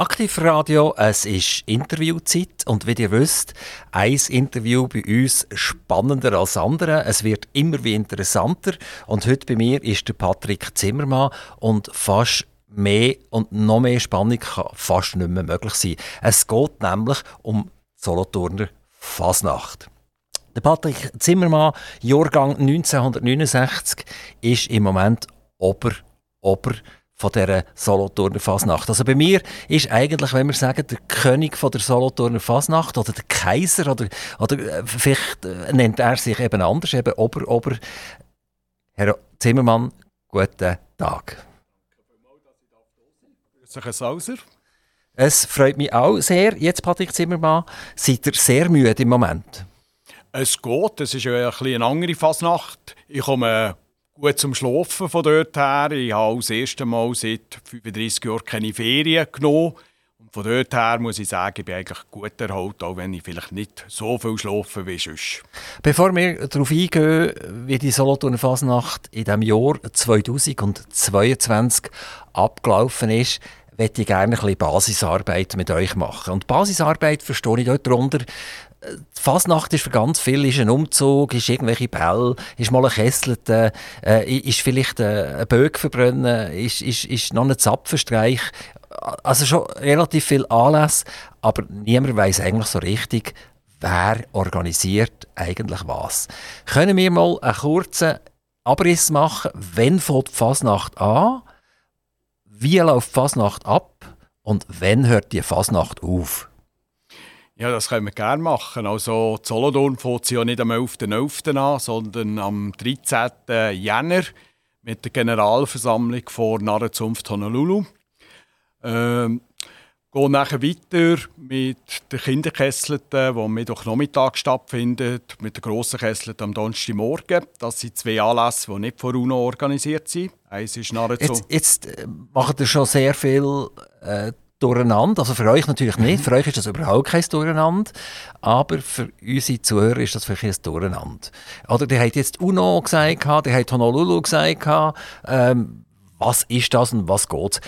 Aktivradio, es ist Interviewzeit und wie ihr wisst, ein Interview bei uns spannender als andere. Es wird immer wie interessanter und heute bei mir ist der Patrick Zimmermann und fast mehr und noch mehr Spannung kann fast nicht mehr möglich sein. Es geht nämlich um Solothurner Fasnacht. Der Patrick Zimmermann, Jahrgang 1969, ist im Moment Ober, Ober von dieser Solothurner Fasnacht. Also bei mir ist eigentlich, wenn wir sagen, der König von der Solothurner Fasnacht oder der Kaiser oder, oder äh, vielleicht äh, nennt er sich eben anders, eben Ober, Ober. Herr Zimmermann, guten Tag. Grüße Sauser. Es freut mich auch sehr. Jetzt, Patrick Zimmermann, seid ihr sehr müde im Moment? Es geht, es ist ein eine andere Fasnacht. Ich komme gut zum Schlafen von dort her. Ich habe das erste Mal seit 35 Jahren keine Ferien genommen. Und von dort her muss ich sagen, ich bin eigentlich gut erholt, auch wenn ich vielleicht nicht so viel schlafe wie sonst. Bevor wir darauf eingehen, wie die Solothurner Fasnacht in dem Jahr 2022 abgelaufen ist, möchte ich gerne ein bisschen Basisarbeit mit euch machen. Und Basisarbeit verstehe ich dort darunter, die Fasnacht ist für ganz viele ist ein Umzug, ist irgendwelche Bälle, ist mal ein Kesselte, äh, ist vielleicht äh, ein Böck verbrennen, ist, ist, ist noch ein Zapfenstreich. Also schon relativ viel Anlass, aber niemand weiß eigentlich so richtig, wer organisiert eigentlich was. Können wir mal einen kurzen Abriss machen, wann fängt die Fasnacht an, wie läuft die Fasnacht ab und wann hört die Fasnacht auf? Ja, das können wir gerne machen. Also, Solothurn fängt ja nicht am 11.11. .11. an, sondern am 13. Jänner mit der Generalversammlung vor Narrenzunft Honolulu. Ähm, gehen nachher weiter mit den Kinderkesselten, die am Mittwochnachmittag stattfindet, mit den grossen Kesselten am Donnerstagmorgen. Das sind zwei Anlässe, die nicht von UNO organisiert sind. Eins ist Narrenzunft. Jetzt, jetzt äh, macht ihr schon sehr viel äh, durcheinander. Also für euch natürlich nicht. Für euch ist das überhaupt kein Durcheinander. Aber für unsere Zuhörer ist das vielleicht ein Durcheinander. Oder der hat jetzt UNO gesagt, der hat Honolulu gesagt. Ähm, was ist das und was geht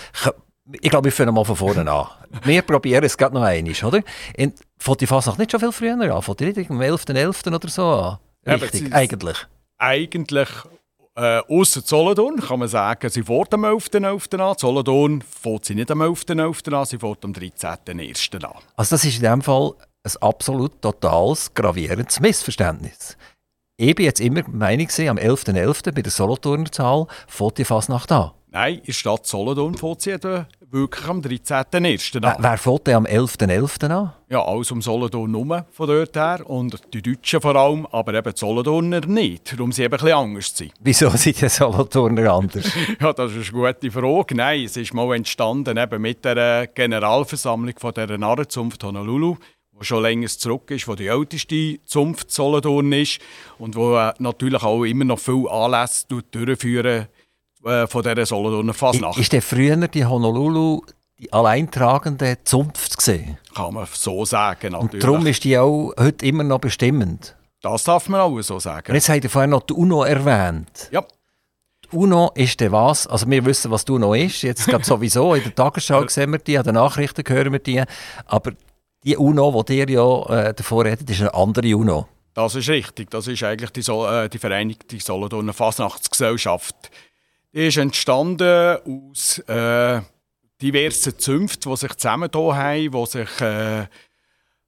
Ich glaube, wir fangen mal von vorne an. Wir probieren es gerade noch einmal, oder? In, fängt die Fasnacht nicht schon viel früher an? Fängt die nicht am 11.11. .11. oder so an? Richtig, ja, eigentlich. Eigentlich äh, Ausser Solothurn kann man sagen, sie fährt am 11.11. an. Solothurn fährt sie nicht am 11.11. an, sie fährt am 13.01. an. Also das ist in dem Fall ein absolut totales, gravierendes Missverständnis. Ich bin jetzt immer Meinung, am 11.11. .11. bei der Solothurner Zahl fährt die Fasnacht an. Nein, in der Stadt Solothurn fährt sie wirklich am 13.01. an. Wer fährt denn am 11.11. .11. an? Ja, alles um Solothurn herum von dort her. Und die Deutschen vor allem, aber eben die Solothurner nicht. Darum sie eben ein bisschen anders sind. Wieso sind die Solothurner anders? ja, das ist eine gute Frage. Nein, es ist mal entstanden eben mit der Generalversammlung von der Narrenzunft Honolulu die schon länger zurück ist, wo die älteste Zunft Solothurn ist und wo äh, natürlich auch immer noch viel Anlässe durchführen äh, von dieser Solothurner Fasnacht. Ist der früher die Honolulu die alleintragende Zunft gesehen? Kann man so sagen, natürlich. Und darum ist die auch heute immer noch bestimmend? Das darf man auch so sagen. Und jetzt habt ihr vorher noch die UNO erwähnt. Ja. Die UNO ist der was? Also wir wissen, was die UNO ist. Jetzt gerade sowieso. In der Tagesschau sehen wir die, an den Nachrichten hören wir die. Aber die UNO, die ihr ja äh, davor redet, ist eine andere UNO. Das ist richtig. Das ist eigentlich die, so äh, die Vereinigte Solothurner Fasnachtsgesellschaft. Die ist entstanden aus äh, diversen Zünften, die sich zusammengetan haben, die sich äh,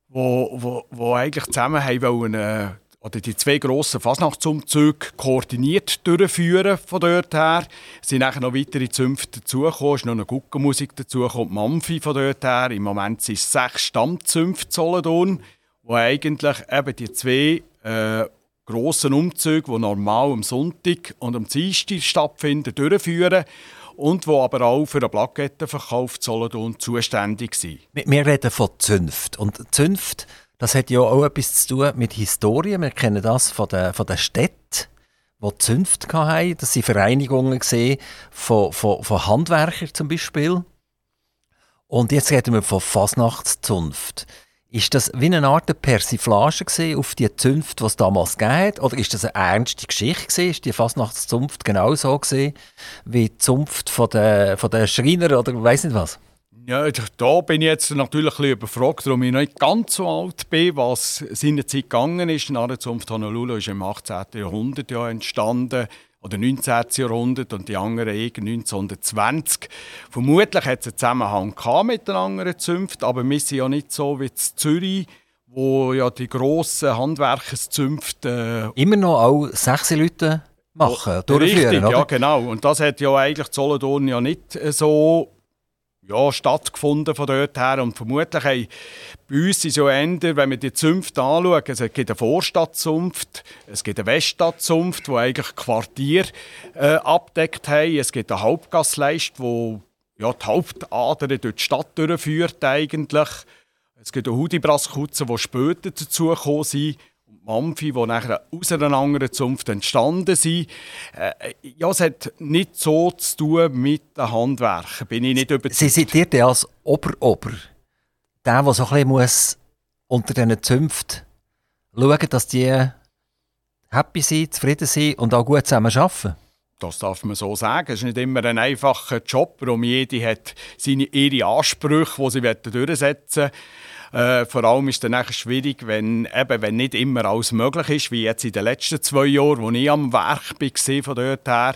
wo, wo, wo eigentlich zusammen haben wollen, äh, oder die zwei grossen Fasnachtsumzüge koordiniert durchführen von dort her. Es sind nachher noch weitere Zünfte dazugekommen, es ist noch eine Guckenmusik dazugekommen, Mampfi von dort her. Im Moment sind es sechs Stammzünfte Solothurn, wo eigentlich eben die zwei äh, grossen Umzüge, die normal am Sonntag und am Dienstag stattfinden, durchführen und wo aber auch für den Plakettenverkauf Solothurn zuständig sind. Wir reden von Zünft. Und Zünft, das hat ja auch etwas zu tun mit Historie. Wir kennen das von den, von den Städten, die Zünft hatten. Das sind Vereinigungen von, von, von Handwerkern zum Beispiel. Und jetzt reden wir von Fasnachtszunft. Ist das wie eine Art Persiflage auf die Zunft, die es damals gab? Oder ist das eine ernste Geschichte? Gewesen? Ist die Fastnachtszunft genau so gewesen, wie die Zunft von der, von der Schreiner oder weiß nicht was? Ja, da bin ich jetzt natürlich ein überfragt, warum ich noch nicht ganz so alt bin, was seinerzeit gegangen ist. Die Narrenzunft Honolulu ist im 18. Jahrhundert ja entstanden oder 19. Jahrhundert und die anderen eh 1920. Vermutlich hat es einen Zusammenhang mit den anderen Zünften, aber wir sind ja nicht so wie in Zürich, wo ja die grossen Handwerkerszünfte... Äh, Immer noch auch sechs Leute machen, oh, durchführen, Richtig, oder? ja genau. Und das hat ja eigentlich Solothurn ja nicht so ja, stattgefunden von dort her. Und vermutlich haben bei uns ist ja ändern, wenn wir die Zunft anschauen, es gibt eine Vorstadtzunft, es gibt eine Weststadtzunft, die eigentlich Quartier äh, abdeckt haben. Es gibt eine Hauptgassleist, die ja, die Hauptader durch die Stadt durchführt eigentlich. Es gibt eine Hudibraskutze, die später dazugekommen sind. Mampfi, die nachher aus einer anderen Zunft entstanden sind. Äh, ja, es hat nicht so zu tun mit den Handwerken, bin ich nicht überzeugt. Sie sind ihr als Ober-Ober, der, der so ein bisschen muss unter diesen Zünften schauen, dass die happy sind, zufrieden sind und auch gut zusammen arbeiten? Das darf man so sagen. Es ist nicht immer ein einfacher Job, warum jede hat seine, ihre Ansprüche, die sie durchsetzen wollen. Äh, vor allem ist es dann schwierig, wenn, eben, wenn nicht immer alles möglich ist, wie jetzt in den letzten zwei Jahren, wo ich am Werk war, von dort her,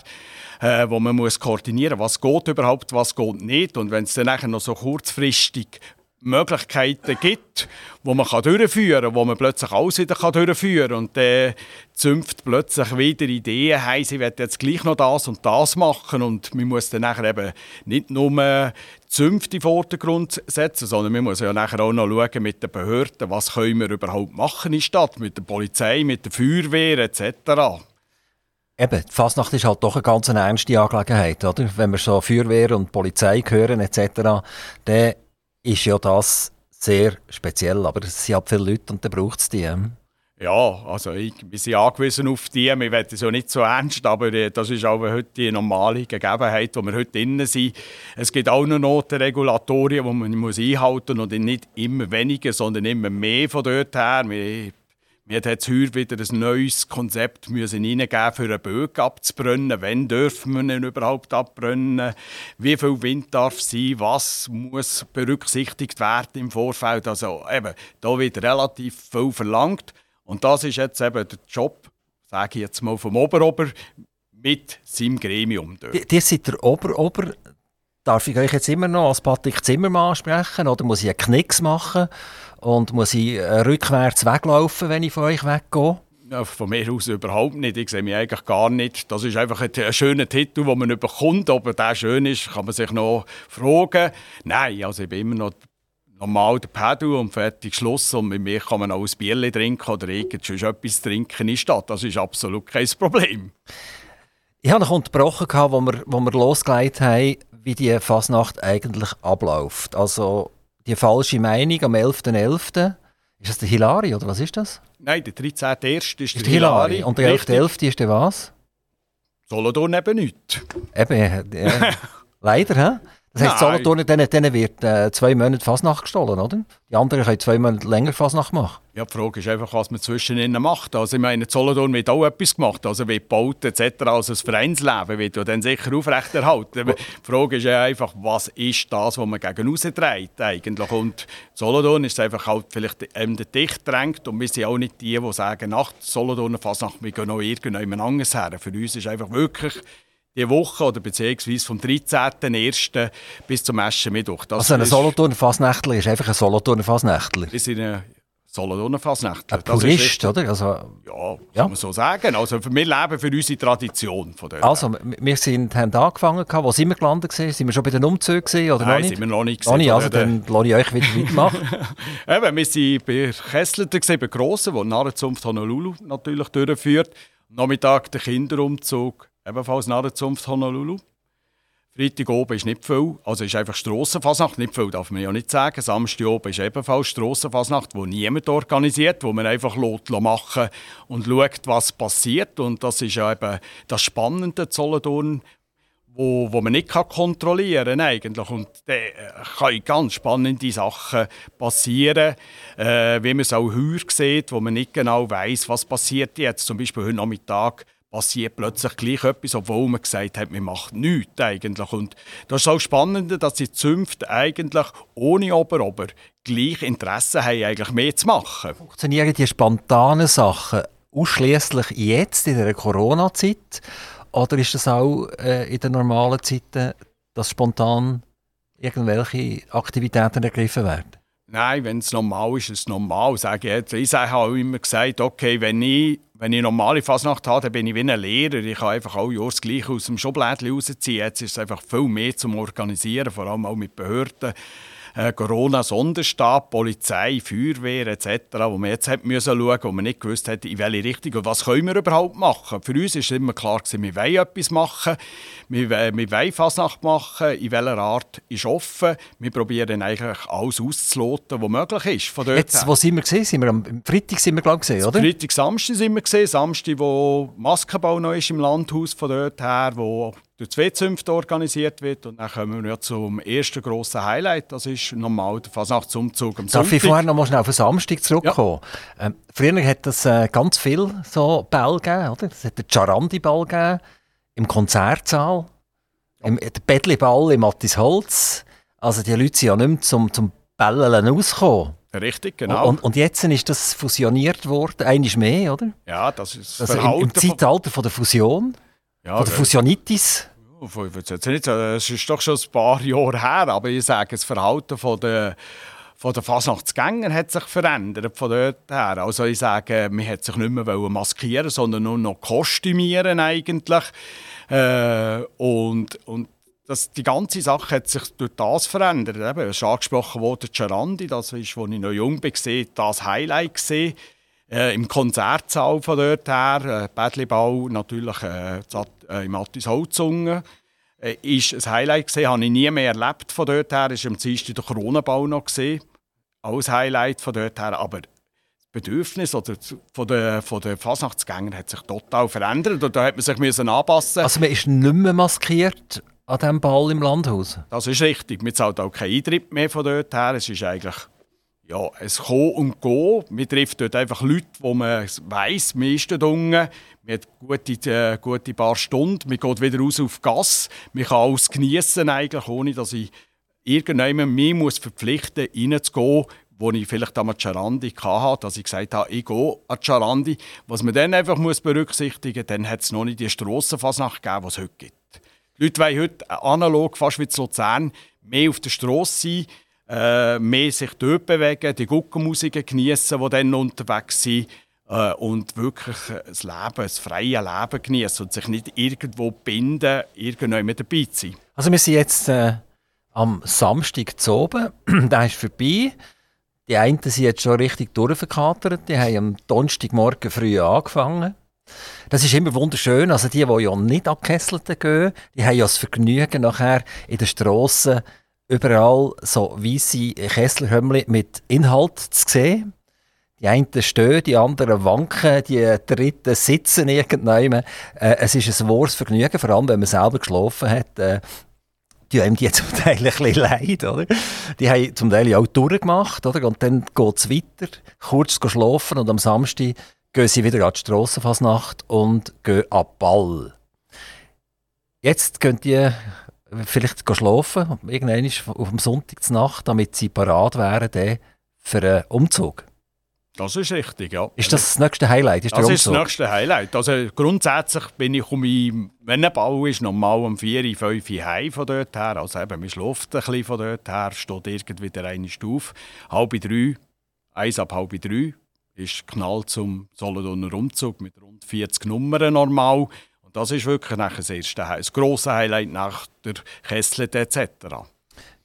äh, wo man muss koordinieren muss, was geht überhaupt, was geht nicht. Und wenn es dann noch so kurzfristig Möglichkeiten gibt, wo man durchführen kann, wo man plötzlich alles wieder durchführen kann und dann zünft plötzlich wieder Ideen haben, sie werden jetzt gleich noch das und das machen und man muss dann nachher eben nicht nur Zünfte in den Vordergrund setzen, sondern man muss ja nachher auch noch schauen mit den Behörden, was können wir überhaupt machen in der Stadt, mit der Polizei, mit der Feuerwehr etc. Eben, die Fasnacht ist halt doch eine ganz ernste Angelegenheit, oder? Wenn wir so Feuerwehr und Polizei hören etc., dann ist ja das sehr speziell, aber es sind halt viele Leute und dann braucht es die. Ja, also ich, sind angewiesen auf die. Wir wollen es ja nicht so ernst, aber äh, das ist auch heute die normale Gegebenheit, wo wir heute drin sind. Es gibt auch noch Notenregulatorien, die man einhalten muss und nicht immer weniger, sondern immer mehr von dort her. Wir wir jetzt heute wieder ein neues Konzept müssen reingeben, für einen Bögen abzubrennen. Wann dürfen wir ihn überhaupt abbrennen? Wie viel Wind darf sein? Was muss berücksichtigt werden im Vorfeld? Also eben, da wird relativ viel verlangt. Und das ist jetzt eben der Job, sage ich jetzt mal, vom Oberober mit seinem Gremium. Dort. Ihr seid der Oberober. Darf ich euch jetzt immer noch als Patrick Zimmermann sprechen oder muss ich einen Knicks machen? Und muss ich äh, rückwärts weglaufen, wenn ich von euch weggehe? Ja, von mir aus überhaupt nicht. Ich sehe mich eigentlich gar nicht. Das ist einfach ein, ein schöner Titel, den man bekommt. Ob er der schön ist, kann man sich noch fragen. Nein, also ich bin immer noch normal der Pedal und fertig Schluss. Und mit mir kann man auch ein Bier trinken oder irgendetwas trinken in der Stadt. Das ist absolut kein Problem. Ich habe noch unterbrochen, als wir, wo wir losgelegt haben, wie die Fasnacht eigentlich abläuft. Also die falsche Meinung am 11.11. .11. Ist das der Hilari oder was ist das? Nein, der 13.1. ist, ist der, Hilari. Hilari. Und der 11.11. ist der was? Solothurn eben nicht. Eben, äh, leider, hä? Das heisst, Solothurn, denen, denen wird äh, zwei Monate Fasnacht gestohlen, oder? Die anderen können zwei Monate länger Fasnacht machen. Ja, die Frage ist einfach, was man zwischen ihnen macht. Also ich meine, Solothurn wird auch etwas gemacht, also wird gebaut etc. Also das Vereinsleben wird ja dann sicher aufrechterhalten. Die Frage ist ja einfach, was ist das, was man gegen trägt eigentlich? Und Solothurn ist einfach halt vielleicht der dicht drängt und wir sind auch nicht die, die sagen, nach Solothurner Fasnacht, wir gehen noch irgendjemand anderes her. Für uns ist einfach wirklich die Woche oder beziehungsweise vom 13.01. bis zum Aschermittwoch. Das also ein Solothurner Fasnächtler ist einfach ein Solothurner Fasnächtler? Wir sind ein Solothurner Fasnächtler. Ein Purist, oder? Also, ja, ja, kann man so sagen. Also wir leben für unsere Tradition. Von also wir sind, haben angefangen, wo sind wir gelandet? Gewesen? Sind wir schon bei den Umzügen oder Nein, noch sind wir noch nicht. Noch nicht, also dann lasse ich euch wieder weitermachen. Eben, wir waren bei Kessler, bei Grossen, wo die Narrenzunft Honolulu natürlich durchführt. Nachmittag der Kinderumzug ebenfalls nach der Zunft Honolulu. Freitag oben ist nicht viel, also ist einfach Strassenfasnacht, nicht viel darf man ja nicht sagen. Samstag oben ist ebenfalls Strassenfasnacht, wo niemand organisiert, wo man einfach lässt, machen und schaut, was passiert. Und das ist ja eben das Spannende Solothurn, wo, wo man nicht kann kontrollieren kann eigentlich. Und da äh, können ganz spannende Sachen passieren, äh, wie man es auch heuer sieht, wo man nicht genau weiß, was passiert jetzt. Zum Beispiel heute Nachmittag passiert plötzlich gleich etwas, obwohl man gesagt hat, man macht nichts eigentlich. Und das ist auch spannend, dass die Zünfte eigentlich ohne Ober-Ober gleich Interesse haben, eigentlich mehr zu machen. Funktionieren die spontanen Sachen ausschließlich jetzt in der Corona-Zeit oder ist das auch äh, in den normalen Zeiten, dass spontan irgendwelche Aktivitäten ergriffen werden? Nein, wenn es normal ist, ist es normal. Sage ich jetzt. Ich habe auch immer gesagt, okay, wenn ich, wenn ich normale Fasnacht habe, dann bin ich wie ein Lehrer. Ich kann einfach Jahr das Gleiche aus dem Schublädchen rausziehen. Jetzt ist es einfach viel mehr zum Organisieren, vor allem auch mit Behörden äh, Corona-Sonderstab, Polizei, Feuerwehr etc., wo man jetzt hat müssen schauen, wo man nicht gewusst hat, in welche Richtung und was können wir überhaupt machen. Für uns ist immer klar gewesen, wir wollen etwas machen, wir, wir wollen Fasnacht machen, in welcher Art ist offen. Wir probieren eigentlich alles auszuloten, was möglich ist. Von dort jetzt, wo sind wir gesehen? Sind wir am Freitag sind wir glaube gesehen, oder? Freitag, Samstag sind wir gesehen, Samstag, wo Maskenbau noch ist im Landhaus von dort her, wo durch zwei Zünfte organisiert wird. Und dann kommen wir zum ersten grossen Highlight. Das ist normal der Fasnachtsumzug am Darf Sonntag. ich vorher noch mal schnell auf den Samstag zurückkommen? Ja. Ähm, früher hat es äh, ganz viel so Ball gegeben, oder? Es hat den Charandi-Ball gegeben, im Konzertsaal, im, der Bettli-Ball im Mattis Holz. Also die Leute sind ja nicht mehr zum, zum Bällen ausgekommen. Richtig, genau. Und, und, jetzt ist das fusioniert worden, eines mehr, oder? Ja, das ist das also im, im Zeitalter von der Fusion. Ja, Oder Fusionitis? Es ist doch schon ein paar Jahre her, aber ich sage, das Verhalten von der von den Fasnachtsgängern hat sich verändert von dort her. Also ich sage, man hat sich nicht mehr maskieren, sondern nur noch kostümieren eigentlich. Äh, und, und das, die ganze Sache hat sich durch das verändert. Eben, es ist angesprochen worden, Gerandi, das ist, als ich noch jung war, das Highlight gesehen. Äh, Im Konzertsaal von dort her, äh, Bädlibau natürlich äh, äh, im Attis Holzungen, äh, ist ein Highlight gesehen, habe ich nie mehr erlebt von dort her. Ist am Dienstag der Kronenbau noch gesehen, ein Highlight von dort her. Aber das Bedürfnis oder von den, von den Fasnachtsgängern hat sich total verändert und da hat man sich müssen anpassen. Also man ist nicht mehr maskiert an diesem Ball im Landhaus? Das ist richtig. Man zahlt auch keinen Eintritt mehr von dort her. Es ist eigentlich ja, es Kommen und Gehen. Man trifft dort einfach Leute, wo man weiss, man ist dort unten. Man hat gute, äh, gute paar Stunden. Man geht wieder raus auf Gas. Man kann alles genießen eigentlich, ohne dass ich irgendjemand mich muss verpflichten muss, reinzugehen, wo ich vielleicht am Charandi hatte, dass ich gesagt habe, ich gehe an Charandi. Was man dann einfach muss berücksichtigen muss, dann hat es noch nicht die Strassenfasnacht gegeben, die es heute gibt. Die Leute wollen heute analog, fast wie in Luzern, mehr auf der Straße sein äh, mehr sich dort bewegen, die Guckenmusiken genießen, die dann unterwegs sind äh, und wirklich das Leben, das freie Leben genießen und sich nicht irgendwo binden, irgendjemand dabei zu sein. Also wir sind jetzt äh, am Samstag zu oben, der ist vorbei. Die einen sind jetzt schon richtig durchverkatert, die haben am Donnerstagmorgen früh angefangen. Das ist immer wunderschön. Also die, die ja nicht an Kesselten gehen, die haben ja das Vergnügen nachher in den Strassen überall so weisse Kesselhömmli mit Inhalt zu sehen. Die einen stehen, die anderen wanken, die dritten sitzen irgendwann. Äh, es ist ein wahres Vergnügen, vor allem wenn man selber geschlafen hat. Äh, die haben die zum Teil ein bisschen leid, oder? Die haben zum Teil auch durchgemacht, oder? Und dann geht es weiter, kurz schlafen und am Samstag gehen sie wieder an die Strassenfasnacht und gehen ab Ball. Jetzt könnt ihr vielleicht schlafen, irgendwann auf dem Sonntag Nacht, damit sie parat wären für einen Umzug. Das ist richtig, ja. Ist das das nächste Highlight? Ist das ist das nächste Highlight. Also grundsätzlich bin ich, um wenn ein Bau ist, normal um 4, 5 Uhr heim von dort her. Also eben, man schläft ein bisschen von dort her, steht irgendwie wieder eine Stufe. Halb drei, eins ab halb drei, ist Knall zum Solothurner Umzug mit rund 40 Nummern normal. Und das ist wirklich das erste das grosse Highlight nach der Kessel etc.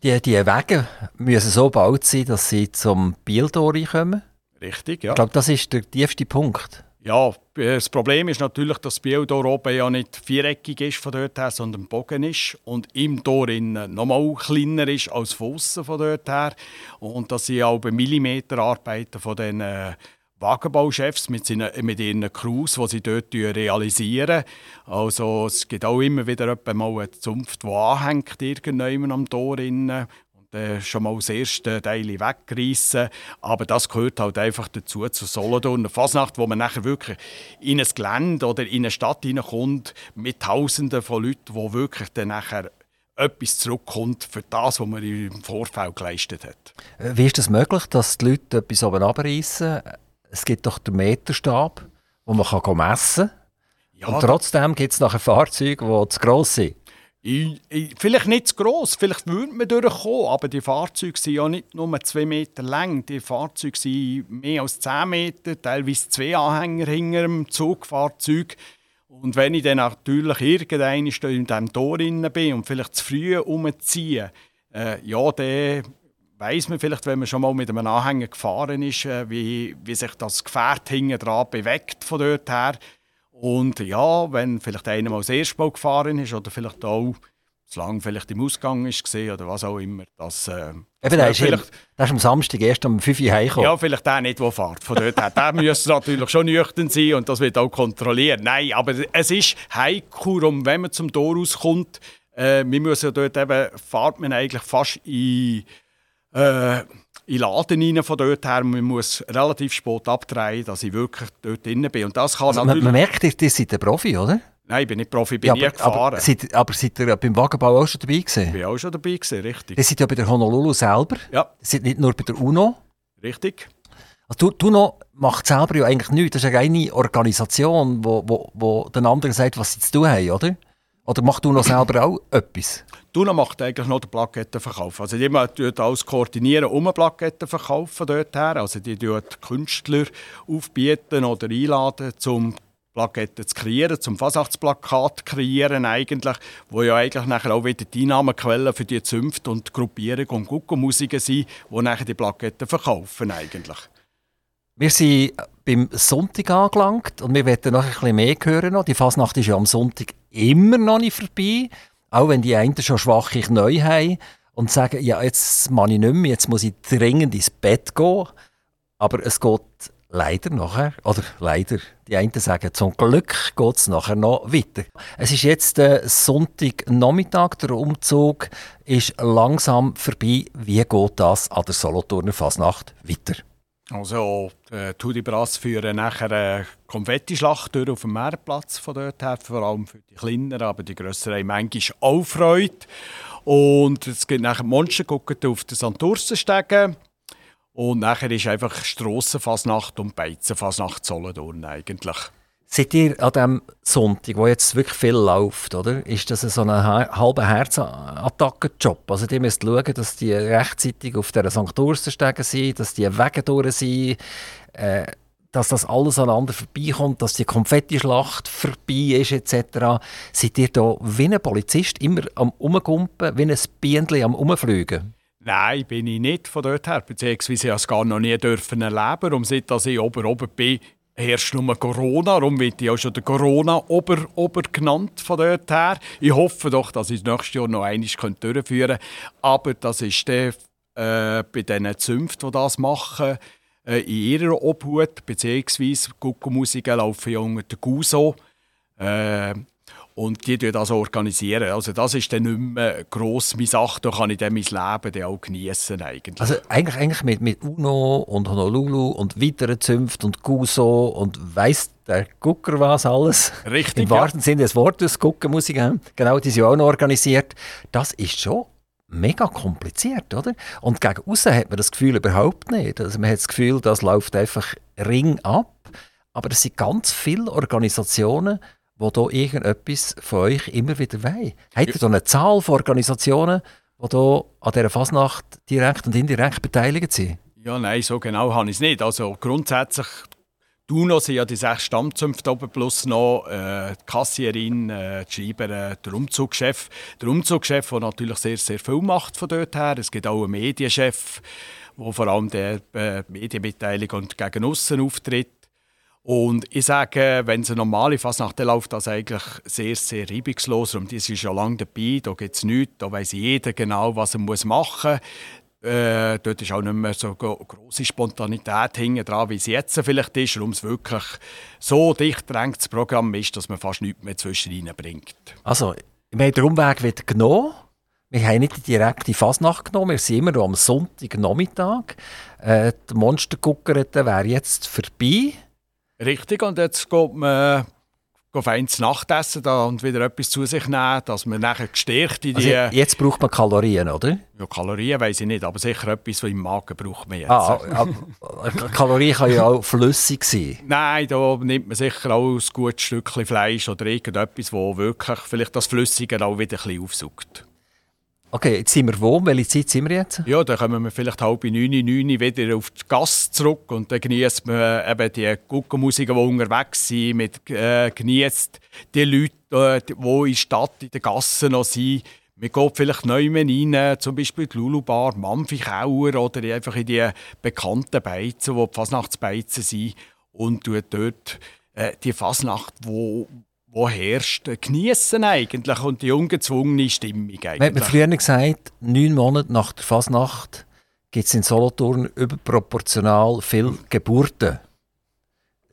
Die, die Wege müssen so gebaut sein, dass sie zum Bieltor kommen. Richtig, ja. Ich glaube, das ist der tiefste Punkt. Ja, das Problem ist natürlich, dass das Bieltor oben ja nicht viereckig ist von dort her, sondern Bogen ist und im Tor nochmal kleiner ist als von von dort her und dass sie auch bei Millimeterarbeiten von den äh, Wagenbauchefs mit, seinen, mit ihren Crews, die sie dort realisieren. Also es gibt auch immer wieder mal eine Zunft, die anhängt irgendjemand am Tor. Innen. Äh, schon mal das erste Teil wegreißen. Aber das gehört halt einfach dazu, zu Solothurn. Eine Fasnacht, wo man nachher wirklich in ein Gelände oder in eine Stadt hineinkommt mit Tausenden von Leuten, wo wirklich dann nachher etwas zurückkommt für das, was man im Vorfeld geleistet hat. Äh, wie ist es das möglich, dass die Leute etwas oben abreißen? Es gibt doch den Meterstab, wo man kann messen kann. Ja, Und trotzdem gibt es nachher Fahrzeuge, die zu gross sind. Ich, ich, vielleicht nicht zu gross, vielleicht würde man durchkommen, aber die Fahrzeuge sind ja nicht nur zwei Meter lang, die Fahrzeuge sind mehr als zehn Meter, teilweise zwei Anhänger hinter dem Zugfahrzeug. Und wenn ich dann natürlich irgendein in diesem Tor bin und vielleicht zu früh umziehe, äh, ja, dann weiss man vielleicht, wenn man schon mal mit einem Anhänger gefahren ist, äh, wie, wie sich das Gefährt hinten dran bewegt von dort her. Und ja, wenn vielleicht einer mal das erste Mal gefahren ist oder vielleicht auch zu lange vielleicht im Ausgang ist gesehen oder was auch immer, das, äh, Eben, der, ist vielleicht, der ist am Samstag erst um 5 Uhr heimgekommen. Ja, vielleicht der nicht, der fährt. Von dort her. der müsste natürlich schon nüchtern sein und das wird auch kontrollieren. Nein, aber es ist heikel, um, wenn man zum Tor rauskommt, äh, wir müssen ja dort eben, fährt man eigentlich fast in äh, in den Laden rein von dort her. Man muss relativ spät abdrehen, dass ich wirklich dort drin bin. Und das kann also man, man merkt, ihr seid ein Profi, oder? Nein, ich bin nicht Profi, ich bin ja, nie gefahren. Aber seid, aber seid ihr beim Wagenbau auch schon dabei gewesen? Ich bin auch schon dabei gewesen, richtig. Ihr seid ja bei der Honolulu selber. Ja. Ihr seid nicht nur bei der UNO. Richtig. Also die UNO macht selber ja eigentlich nichts. Das ist eine Organisation, die wo, wo, wo den anderen sagt, was sie zu tun haben, oder? Oder macht UNO selber auch etwas? Tuna macht eigentlich noch den Plakettenverkauf. Also die tut alles koordinieren um den Plakettenverkauf dort her. Also die tut Künstler aufbieten oder einladen, zum Plaketten zu kreieren, zum Fasachtsplakat kreieren eigentlich, wo ja eigentlich nachher auch wieder die Einnahmequellen für die Zünfte und Gruppierung und Gucko-Musiken sind, die nachher die Plaketten verkaufen eigentlich. Wir sind beim Sonntag angelangt und wir werden noch ein bisschen mehr hören. Die Fasnacht ist ja am Sonntag immer noch nicht vorbei. Auch wenn die einen schon schwache neu haben und sagen, ja, jetzt mache ich nicht mehr, jetzt muss ich dringend ins Bett gehen. Aber es geht leider nachher, oder leider, die einen sagen, zum Glück geht es nachher noch weiter. Es ist jetzt äh, Sonntagnachmittag, der Umzug ist langsam vorbei. Wie geht das an der Solothurner Fasnacht weiter? Also, äh, Tudi Brass führen nachher eine Konfettischlacht durch auf dem Meerplatz von dort her, vor allem für die kleineren, aber die grösseren haben manchmal auch Freude. Und es gibt nachher Monster gucken auf den Santursenstegen. Und nachher ist einfach Strassenfasnacht und Beizenfasnacht Solothurn eigentlich. Seid ihr an diesem Sonntag, wo jetzt wirklich viel läuft, oder? ist das so ein halber Herzattacke-Job? Also die müsst schauen, dass die rechtzeitig auf der St. Ursenstege sind, dass die Wege durch sind, äh, dass das alles aneinander vorbeikommt, dass die Konfettischlacht vorbei ist etc. Seid ihr da wie ein Polizist immer am Umgumpen, wie ein Bienchen am Umfliegen? Nein, bin ich nicht von dort her, beziehungsweise ich es gar noch nie dürfen erleben. Um seit ich ober oben bin, herrscht nur Corona, darum wird auch schon der Corona-Ober Ober genannt von dort her. Ich hoffe doch, dass ich das nächste Jahr noch einmal durchführen kann. Aber das ist der, äh, bei diesen Zünften, die das machen, äh, in ihrer Obhut, beziehungsweise Gucko-Musiker laufen ja unter der GUSO. Äh, und die das organisieren. Also das ist dann nicht mehr gross meine Sache, da kann ich dann mein Leben dann auch geniessen eigentlich. Also eigentlich, eigentlich mit, mit UNO und Honolulu und weiteren Zünften und Guso und weiss der Gucker was alles. Richtig, Im wahrsten ja. Sinne des Wortes, Guckenmusik, genau, die sind auch noch organisiert. Das ist schon mega kompliziert, oder? Und gegen außen hat man das Gefühl überhaupt nicht. Also man hat das Gefühl, das läuft einfach Ring ab. Aber es sind ganz viele Organisationen, wo da irgendetwas von euch immer wieder wollen? Habt ihr da eine Zahl von Organisationen, die da an dieser Fasnacht direkt und indirekt beteiligt sind? Ja, nein, so genau habe ich es nicht. Also grundsätzlich, du noch sind ja die sechs Stammzünfte oben plus noch äh, die Kassierin, äh, die Schreiber, äh, der Umzugschef. Der Umzugschef, der natürlich sehr, sehr viel macht von dort her. Es gibt auch einen Medienchef, der vor allem der äh, Medienbeteiligung gegen aussen auftritt. Und ich sage, wenn es eine normale Fasnacht läuft, das eigentlich sehr, sehr reibungslos. Und die ist schon lange dabei, da gibt es nichts, da weiß jeder genau, was er muss machen muss. Äh, dort ist auch nicht mehr so große Spontanität hinten dran, wie es jetzt vielleicht ist, warum es wirklich so dicht drängt das Programm ist, dass man fast nichts mehr zwischen bringt. Also, wir haben den Umweg wieder genommen. wir haben nicht die direkte Fasnacht genommen, wir sind immer noch am Sonntagnachmittag. Äh, die Monsterguckerte wäre jetzt vorbei. Richtig, und jetzt geht man fein zu Nacht essen da und wieder etwas zu sich nehmen, dass man nachher gestärkt in die... Also jetzt braucht man Kalorien, oder? Ja, Kalorien weiß ich nicht, aber sicher etwas, was im Magen braucht man jetzt. Ah, Kalorien kann ja auch flüssig sein. Nein, da nimmt man sicher auch ein gutes Stückchen Fleisch oder irgendetwas, wo wirklich vielleicht das Flüssige auch wieder ein bisschen aufsucht. Okay, jetzt sind wir wo? Welche Zeit sind wir jetzt? Ja, dann kommen wir vielleicht halb neun, neun wieder auf die Gasse zurück und dann genießt man eben die Guckenmusiker, die unterwegs sind, mit, äh, genießt die Leute, äh, die in der Stadt, in den Gassen noch sind. Man geht vielleicht neu rein, zum Beispiel die Lulu Bar, Manfikauer oder einfach in die bekannten Beizen, die die Fasnachtsbeizen sind und dort äh, die Fasnacht, die wo herrscht, genießen eigentlich und die ungezwungene Stimmung eigentlich. Man hat mir früher gesagt, neun Monate nach der Fasnacht gibt es in Solothurn überproportional viele Geburten.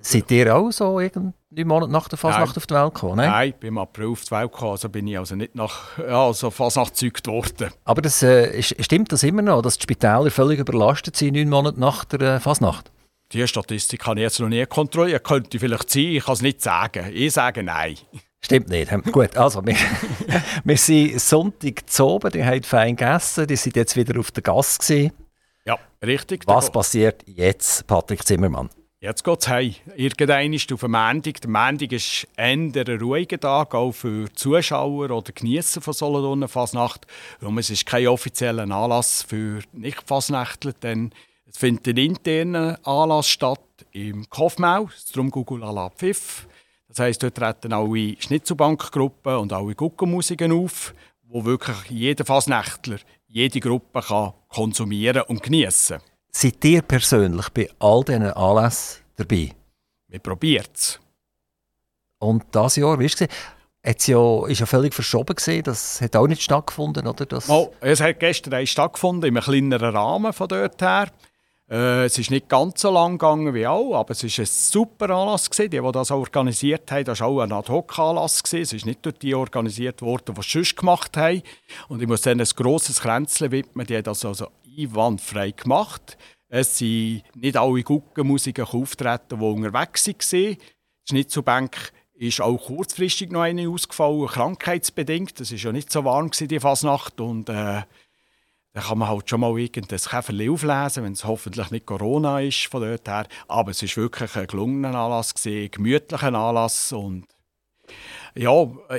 Seid ihr auch so neun Monate nach der Fasnacht auf die Welt gekommen? Nein, Nein ich bin im April auf die Welt gekommen, also bin ich also nicht nach ja, also Fasnacht gezeugt worden. Aber das, äh, stimmt das immer noch, dass die Spitäler völlig überlastet sind, neun Monate nach der äh, Fasnacht? Die Statistik habe ich jetzt noch nie kontrolliert. Könnte vielleicht sein, ich kann es nicht sagen. Ich sage nein. Stimmt nicht. Gut, also wir, wir sind Sonntag zu oben, die haben fein gegessen, die sind jetzt wieder auf der Gasse. Ja, richtig. Was passiert jetzt, Patrick Zimmermann? Jetzt geht es heim. Irgendein ist auf Montag. Der Montag ist ein ruhiger Tag, auch für Zuschauer oder Genießer von Solothurn Fasnacht. Und es ist kein offizieller Anlass für Nicht-Fasnächtler, denn es findet ein interner Anlass statt im Kofmau, darum Google à la Pfiff. Das heisst, dort treten alle Schnitzelbankgruppen und alle Guckenmusiken auf, wo wirklich jeder Fasnächtler, jede Gruppe kann konsumieren und genießen. Seid ihr persönlich bei all diesen Anlässen dabei? Wir probieren es. Und das Jahr, wie war es? ja, ist ja völlig verschoben gesehen. Das hat auch nicht stattgefunden, oder? Das oh, es hat gestern stattgefunden, in einem kleineren Rahmen von dort her. Äh, es ist nicht ganz so lang gegangen wie auch, aber es war ein super Anlass. Gewesen. Die, die das organisiert haben, das war auch ein Ad-Hoc-Anlass. Es ist nicht durch die organisiert worden, die es sonst gemacht haben. Und ich muss dann ein grosses Kränzchen widmen. Die haben das also einwandfrei gemacht. Es sind nicht alle Guckenmusiker auftreten, die unterwegs waren. Die Schnitzelbank ist auch kurzfristig noch eine ausgefallen, krankheitsbedingt. Es war ja nicht so warm, die Fasnacht. Und äh, dann kann man halt schon mal irgendein Käferli auflesen, wenn es hoffentlich nicht Corona ist von dort her. Aber es war wirklich ein gelungener Anlass, ein gemütlicher Anlass und ja,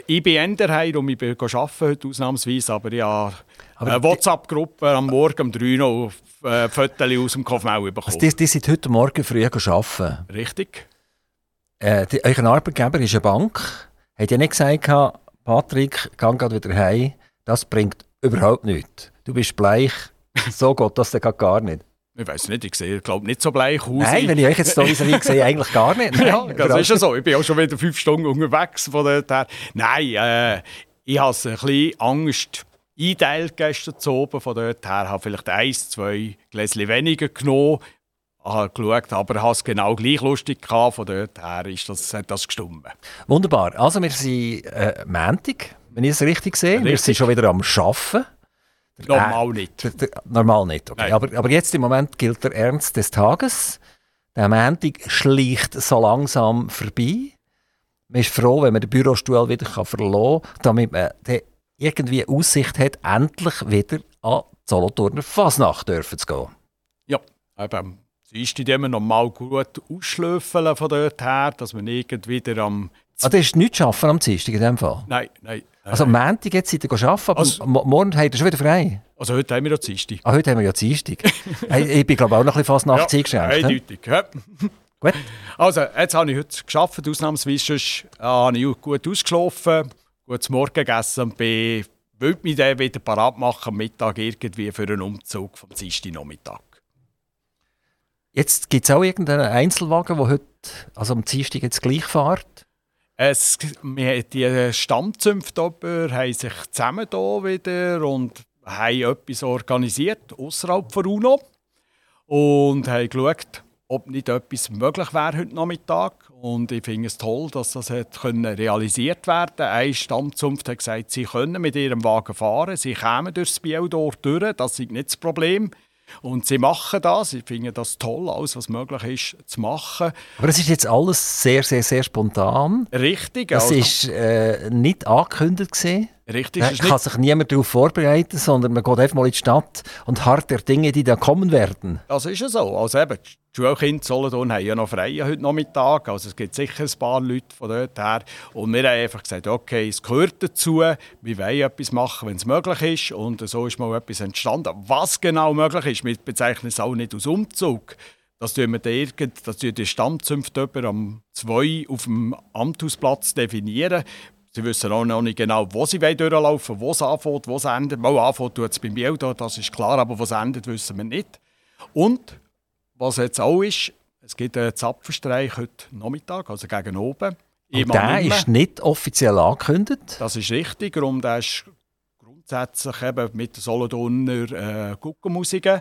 ich bin eher heim und ich bin arbeiten heute ausnahmsweise, aber ja, eine WhatsApp-Gruppe am Morgen um 3 Uhr äh, Fotos aus dem Kopfmau bekommen. Also die, die sind heute Morgen früh arbeiten? Richtig. Äh, die, euer Arbeitgeber ist eine Bank. Hat ja nicht gesagt, Patrick, geh gerade wieder heim. Das bringt überhaupt nichts. Du bist bleich. So geht das dann gar nicht. Ich weiß nicht, ich sehe, glaube nicht so bleich aus. Nein, wenn ich euch jetzt so sehe, sehe eigentlich gar nicht. Nein, ja, das ist ja so. Ich bin auch schon wieder fünf Stunden unterwegs von dort her. Nein, äh, ich habe ein bisschen Angst eingeteilt gestern zu oben von dort her. Ich habe vielleicht eins, zwei Gläschen weniger genommen, habe geschaut, aber habe es genau gleich lustig gehabt. Von dort her ist das, hat das gestummt. Wunderbar. Also wir sind äh, Montag, wenn ich es richtig sehe. Richtig. Wir sind schon wieder am Arbeiten. Normal äh, nicht. Der, der, normal nicht, okay. Aber, aber jetzt im Moment gilt der Ernst des Tages. Der Montag schleicht so langsam vorbei. Man ist froh, wenn man den Bürostuhl wieder verlassen kann, damit man irgendwie Aussicht hat, endlich wieder an die Solothurner Fasnacht dürfen zu gehen. Ja, eben. Sie ist immer noch mal gut ausschlöfeln von dort her, dass man irgendwie wieder am... Ah, das ist nichts schaffen am Dienstag in dem Fall? Nein, nein. Also am Montag jetzt seid ihr arbeiten, aber also, morgen habt ihr schon wieder frei? Also heute haben wir ja Dienstag. Ah, heute haben wir ja Dienstag. ich bin glaube auch noch ein bisschen fast nachts ja, eingeschränkt. Eindeutig, ja. Gut. Also, jetzt habe ich heute geschafft, ausnahmsweise sonst, habe ich gut ausgeschlafen, gut zum Morgen gegessen und bin, wollte mich dann wieder parat machen am Mittag irgendwie für einen Umzug vom Dienstag Nachmittag. Jetzt gibt es auch irgendeinen Einzelwagen, der heute, also am Dienstag jetzt gleich fährt? Es, die Stammzünfte haben sich zusammen da wieder und haben etwas organisiert außerhalb von UNO und haben geschaut, ob nicht etwas möglich wäre heute Nachmittag. Und ich finde es toll, dass das hat realisiert werden konnte. Eine Stammzunft hat gesagt, sie können mit ihrem Wagen fahren, sie kämen durchs Biodor durch, das ist nicht das Problem. Und sie machen das. Ich finde das toll, alles, was möglich ist, zu machen. Aber es ist jetzt alles sehr, sehr, sehr spontan. Richtig. Das also, ist äh, nicht angekündigt gesehen. Richtig. Da kann sich niemand darauf vorbereiten, sondern man geht einfach mal in die Stadt und hart der Dinge, die da kommen werden. Das ist ja so. Also eben, die Schulkinder Solothurn haben ja noch frei heute Nachmittag. Also es gibt sicher ein paar Leute von dort her. Und wir haben einfach gesagt, okay, es gehört dazu. Wir wollen etwas machen, wenn es möglich ist. Und so ist mal etwas entstanden. Was genau möglich ist, wir bezeichnen es auch nicht als Umzug. Das tun wir irgend, das die Stammzünfte am 2 auf dem Amthausplatz definieren. Sie wissen auch noch nicht genau, wo sie durchlaufen wollen, wo es anfängt, wo es endet. Mal anfängt tut es beim Bieldo, das ist klar, aber wo es endet, wissen wir nicht. Und was jetzt auch ist, es gibt einen Zapfenstreich heute Nachmittag, also gegen oben. Und der ist nicht offiziell angekündigt? Das ist richtig, darum der ist grundsätzlich eben mit der Solothurner äh, Guckenmusiken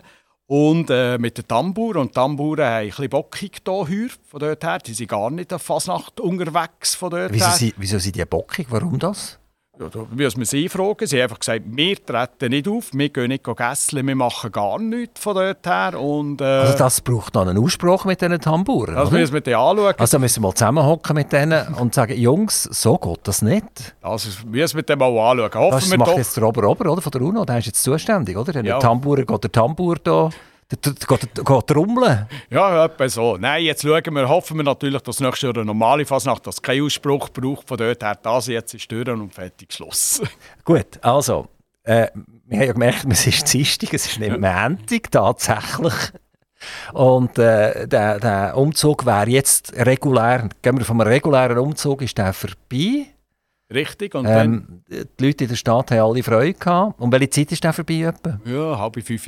und äh, mit den Tambour. Und die Tamburen haben ein bisschen bockig hier von dort her. Die sind gar nicht auf Fasnacht unterwegs von dort wieso her. Sie, wieso sind die bockig? Warum das? Da müssen wir sie fragen. Sie haben einfach gesagt, wir treten nicht auf, wir gehen nicht essen, wir machen gar nichts von dort her. Und, äh, also das braucht dann einen Ausspruch mit diesen Tamburen, Das müssen wir dann anschauen. Also müssen wir mal zusammenhocken mit denen und sagen, Jungs, so geht das nicht. Das müssen wir dann mal anschauen. Hoffen das macht doch. jetzt der Ober-Ober oder, von der UNO, der ist jetzt zuständig, oder? Der ja. Tamburen geht der Tambur da Geht trommeln? Ja, etwa so. Nein, jetzt schauen wir, hoffen wir natürlich, dass nächstes Jahr eine normale Fasnacht, dass kein Ausspruch braucht von dort her, das jetzt ist durch und fertig Schluss. Gut, also, äh, wir haben ja gemerkt, es ist Dienstag, es ist nicht Montag, tatsächlich. Und äh, der, der Umzug wäre jetzt regulär, gehen wir vom regulären Umzug, ist der vorbei. Richtig. Und ähm, die Leute in der Stadt haben alle Freude gehabt. Und welche Zeit ist der vorbei? Etwa? Ja, halb fünf.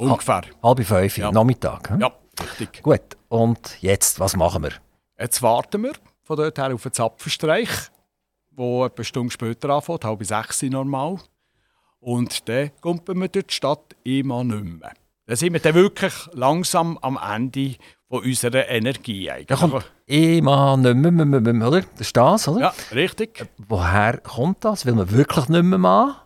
Ungefähr. Halb fünf, ja. Nachmittag. Hm? Ja, richtig. Gut, und jetzt, was machen wir? Jetzt warten wir von dort her auf den Zapfenstreich, der etwa eine Stunde später anfängt, halb sechs normal. Und dann kommen wir durch die Stadt immer nicht mehr. Dann sind wir dann wirklich langsam am Ende von unserer Energie. Eigentlich. Da kommt immer nicht mehr, oder? Das ist das, oder? Ja, richtig. Woher kommt das? Will man wirklich nicht mehr machen?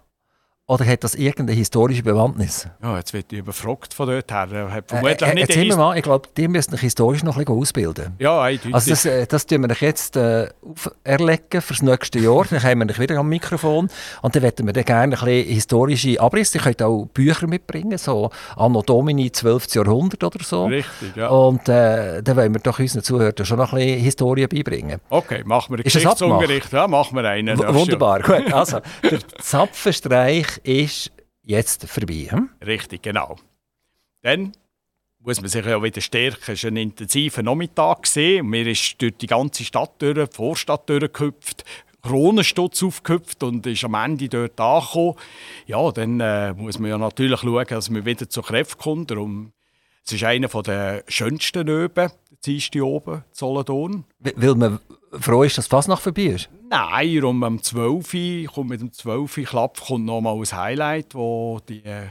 Oder hat das irgendeine historische Bewandtnis? Ja, jetzt wird ich überfragt von dort her. Hat vermutlich äh, nicht erzähl mir mal, ich glaube, die müssen sich historisch noch ein bisschen ausbilden. Ja, eindeutig. Also das, äh, das tun wir jetzt äh, auferlegen für das nächste Jahr. dann haben wir wieder am Mikrofon. Und dann werden wir dann gerne ein bisschen historische Abrisse. Ich könnte auch Bücher mitbringen, so Anno Domini 12. Jahrhundert oder so. Richtig, ja. Und äh, dann wollen wir doch unseren Zuhörern schon noch ein bisschen Historie beibringen. Okay, machen wir einen Geschichtsunterricht. Ja, machen wir einen. Wunderbar, gut. Also, der Zapfenstreich ist jetzt vorbei. Hm? Richtig, genau. Dann muss man sich ja wieder stärken. Es war ein intensiver Nachmittag. Gewesen. Mir ist durch die ganze Stadt durch, die Vorstadt durchgehüpft, Kronenstutz aufgehüpft und ist am Ende dort angekommen. Ja, dann äh, muss man ja natürlich schauen, dass man wieder zu Kräften kommt. Darum, es ist einer der schönsten Öben, der oben, Solothurn. Weil man froh ist, dass das noch vorbei ist? Nein, um am 12 kommt mit dem 12 Klapp kommt noch mal ein Highlight, wo die äh,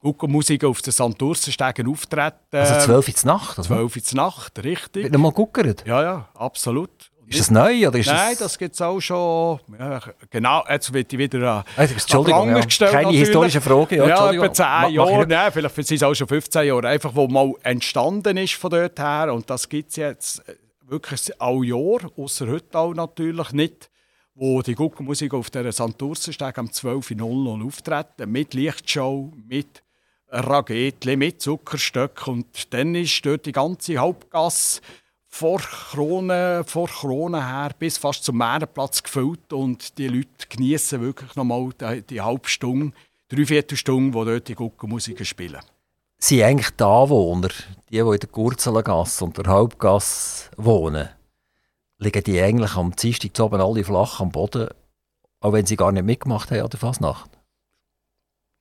Guckenmusiker auf den Santursenstegen auftreten. Also 12 Uhr Nacht? Also? 12 Uhr Nacht, richtig. Wird noch mal guckert? Ja, ja, absolut. Ist das neu? Oder ist Nein, das, das gibt es auch schon. Ja, genau, jetzt wird ich wieder äh, Entschuldigung, ja. gestellt. Keine natürlich. historische Frage. Ja, ja etwa 10 Jahre, nein, vielleicht sind es auch schon 15 Jahre. Einfach, wo mal entstanden ist von dort her. Und das gibt es jetzt äh, wirklich auch Jahr, außer heute auch natürlich nicht, wo die Guckenmusik auf der Santurzensteg am 12.00 auftreten, mit Lichtshow, mit Ragetli, mit Zuckerstöcken und dann ist dort die ganze Hauptgasse vor Krone, vor Krone her bis fast zum Meerenplatz gefüllt und die Leute genießen wirklich nochmal die, die halbe Stunde, dreiviertel Stunde, wo dort die Guckenmusiker spielen sind eigentlich die Anwohner, die, die in der Gurzelengasse und der Hauptgasse wohnen, liegen die eigentlich am Dienstag oben alle flach am Boden, auch wenn sie gar nicht mitgemacht haben an der Fasnacht?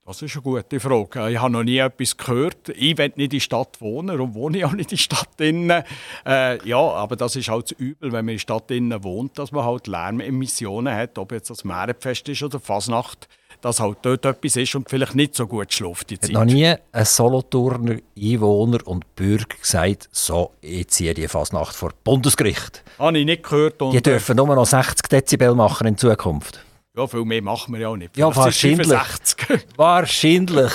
Das ist eine gute Frage. Ich habe noch nie etwas gehört. Ich will nicht in der Stadt wohnen und wohne auch nicht in der Stadt. Äh, ja, aber das ist halt das Übel, wenn man in der Stadt wohnt, dass man halt Lärmemissionen hat, ob jetzt das Märenfest ist oder Fasnacht dass halt dort etwas ist und vielleicht nicht so gut schläft die Hat Zeit. noch nie ein Solothurner Einwohner und Bürger gesagt, so, ich ziehe die Fasnacht vor Bundesgericht. Habe ich nicht gehört. Und, Die dürfen nur noch 60 Dezibel machen in Zukunft. Ja, viel mehr machen wir ja auch nicht. Ja, wahrscheinlich. 65. Wahrscheinlich.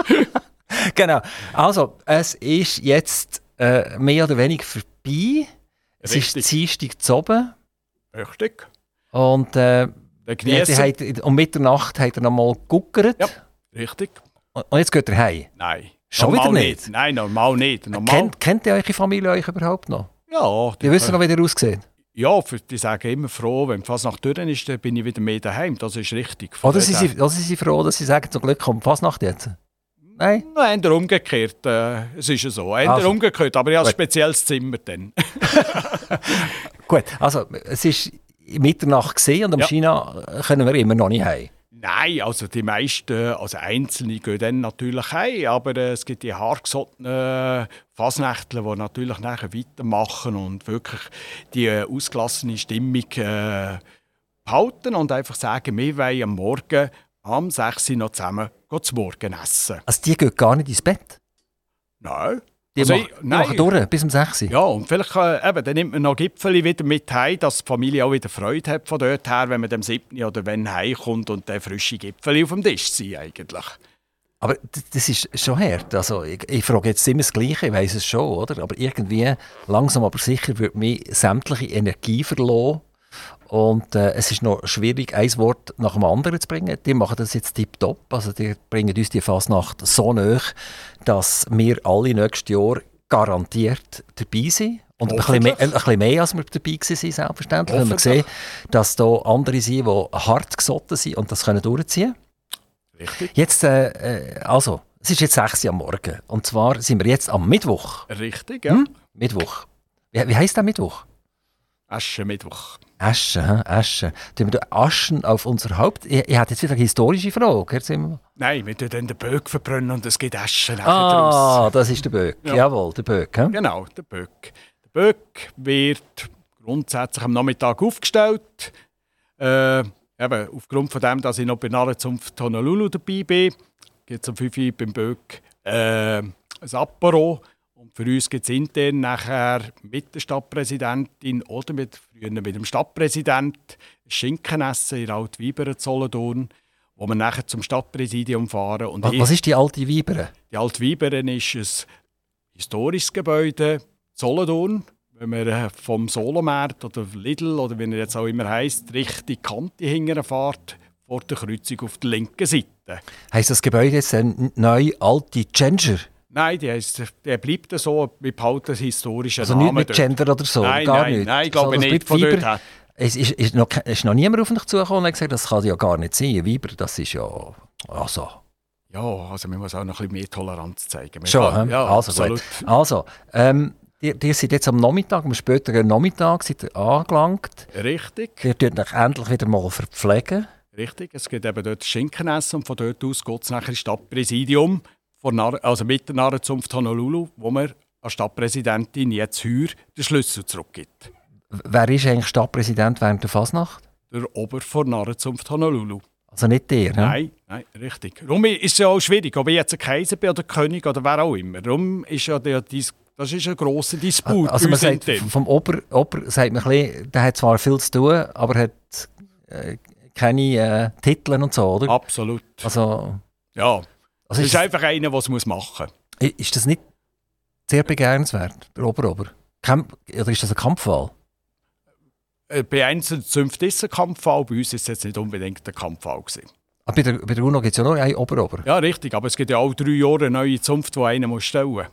genau. Also, es ist jetzt äh, mehr oder weniger vorbei. Es ist Richtig. Dienstag zu oben. Richtig. Und äh, die hat, um Mitternacht hat er noch mal geguckert. Ja. Richtig. Und und jetzt geht er heim. Nein. Schon normal wieder nicht? Nein, normal nicht. Normal, Kennt, kennt ihr eure Familie euch überhaupt noch? ja, Die wissen noch, wie ihr aussieht. Ja, für, die sagen immer froh, wenn fast nach durch ist, dann bin ich wieder mehr daheim. Das ist richtig. Oder her- sind- oder sie froh, dass sie sagen, zum Glück kommt Fasnacht jetzt. Nein? Nein, eher umgekehrt. Äh, es ist ja so. Eher Also. umgekehrt, aber ich habe ein spezielles Zimmer dann. Gut, also es ist Mitternacht gesehen und am Ja. China können wir immer noch nicht heim. Nein, also die meisten, also Einzelne gehen dann natürlich heim, aber äh, es gibt die hartgesottenen Fasnächtler, die natürlich nachher weitermachen und wirklich die äh, ausgelassene Stimmung äh, behalten und einfach sagen, wir wollen am Morgen am 6 Uhr noch zusammen zu Morgen essen. Also die gehen gar nicht ins Bett. Nein. Die, Also machen, ich- nein. machen durch, bis um 6 Uhr. Ja, und vielleicht äh, eben, dann nimmt man noch Gipfeli wieder mit heim, dass die Familie auch wieder Freude hat von dort her, wenn man dem 7. oder wenn heimkommt und der frische Gipfeli auf dem Tisch sind eigentlich. Aber das ist schon hart. Also ich, ich frage jetzt immer das Gleiche, ich weiß es schon, oder? Aber irgendwie, langsam aber sicher, wird mir sämtliche Energie verloren. Und äh, es ist noch schwierig, ein Wort nach dem anderen zu bringen. Die machen das jetzt tiptop. Also die bringen uns die Fasnacht so nahe, dass wir alle nächstes Jahr garantiert dabei sind. Und ein bisschen, mehr, ein bisschen mehr, als wir dabei waren, selbstverständlich. Wenn wir Hoffentlich. sehen, dass da andere sind, die hart gesotten sind und das können durchziehen Richtig? Jetzt, äh, äh, also, es ist jetzt 6 Uhr am Morgen. Und zwar sind wir jetzt am Mittwoch. Richtig, ja. Hm? Mittwoch. Wie, wie heisst der Mittwoch? Aschenmittwoch. Asche, hä? Asche. Tun wir Aschen auf unser Haupt? Ich, ich hätte jetzt wieder eine historische Frage. Nein, wir tun dann den Böck verbrennen und es gibt Asche nachher draus. Ah, das ist der Böck. Ja. Jawohl, der Böck. hä? Genau, der Böck. Der Böck wird grundsätzlich am Nachmittag aufgestellt. Äh, eben, aufgrund von dem, dass ich noch bei Narrenzunft Honolulu dabei bin, gibt es um 5 Uhr beim Böck äh, ein Apero. Für uns gibt es intern nachher mit der Stadtpräsidentin oder mit, früher mit dem Stadtpräsident Schinkenessen in Altweiberen Zollendorn, wo wir nachher zum Stadtpräsidium fahren. Und Was, ich- was ist die alte Weibere? die Altweiberen ist ein historisches Gebäude, Solothurn. Wenn man äh, vom Solomarkt oder Lidl oder wie er jetzt auch immer heisst, Richtung Kante hingern fährt, vor der Kreuzung auf der linken Seite. Heißt das Gebäude jetzt ein neu alte Gender? Nein, die heisst, der bleibt so, wir behalten den historischen Also nicht Namen mit dort. Gender oder so? Nein, gar nein, nicht. nein, ich glaube das nicht, bleibt von dort Weiber. her. Es ist, ist, noch, ist noch niemand auf mich zugekommen und gesagt, das kann ja gar nicht sein. Weiber, das ist ja... Also, Ja, also man muss auch noch ein bisschen mehr Toleranz zeigen. Man Schon, kann- ja, also absolut. gut. Also, ähm, ihr, ihr seid jetzt am Nachmittag, am späteren Nachmittag seid ihr angelangt. Richtig, Ihr tut euch endlich wieder mal verpflegen. richtig. Es gibt eben dort Schinkenessen und von dort aus geht es nachher ins Stadtpräsidium, von Nar also mit der Narrenzunft Honolulu, wo man als Stadtpräsidentin jetzt heuer den Schlüssel zurückgibt. Wer ist eigentlich Stadtpräsident während der Fasnacht? Der Ober von Narrenzunft Honolulu. Also nicht ihr, ne? Nein, nein, richtig. Darum ist es ja auch schwierig, ob ich jetzt ein Kaiser bin oder König oder wer auch immer. Darum ist ja der, das ist ein grosser Disput Also man sagt, vom Ober, Ober sagt man ein bisschen, der hat zwar viel zu tun, aber hat äh, keine äh, Titel und so, oder? Absolut. Also, Ja, also es ist, ist einfach einer, der es machen muss. ist das nicht sehr begehrenswert, der Ober-Ober? Kämp oder ist das ein Kampfwahl? Äh, Bei einzelnen Zünften ist es ein Kampffall, bei uns ist es jetzt nicht unbedingt ein Kampffall. Gewesen. Ah, bei, der, bei der UNO gibt es ja nur einen Ober-Ober. Ja, richtig, aber es gibt ja auch drei Jahre eine neue Zunft, die einer muss stellen muss.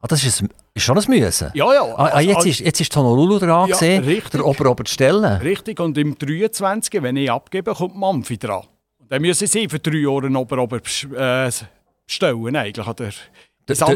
Ah, das ist, ein, ist schon ein Müssen. Ja, ja. Ah, ah, jetzt, also- ist, jetzt ist Honolulu dran, Ja, gesehen, richtig. der Ober-Ober zu stellen. Richtig, und im 23., wenn ich abgebe, kommt Mampfi dran. Und dann müssen sie für drei Jahre einen Ober-Ober äh, stellen, eigentlich. Oder